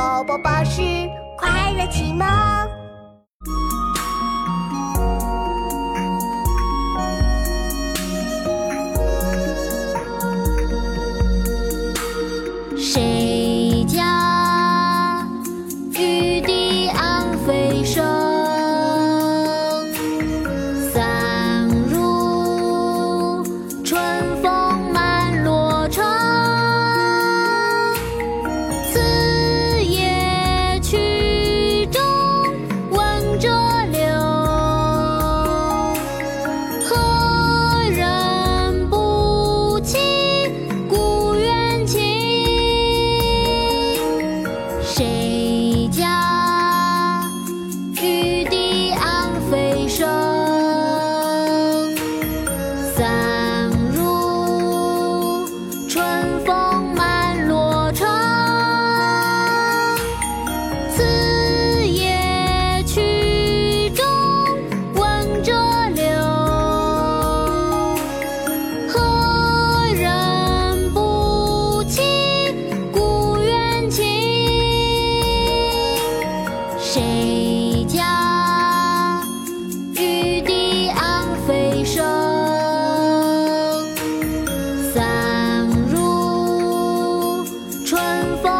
宝宝巴士快乐启蒙。谁家玉笛暗飞声？散入春风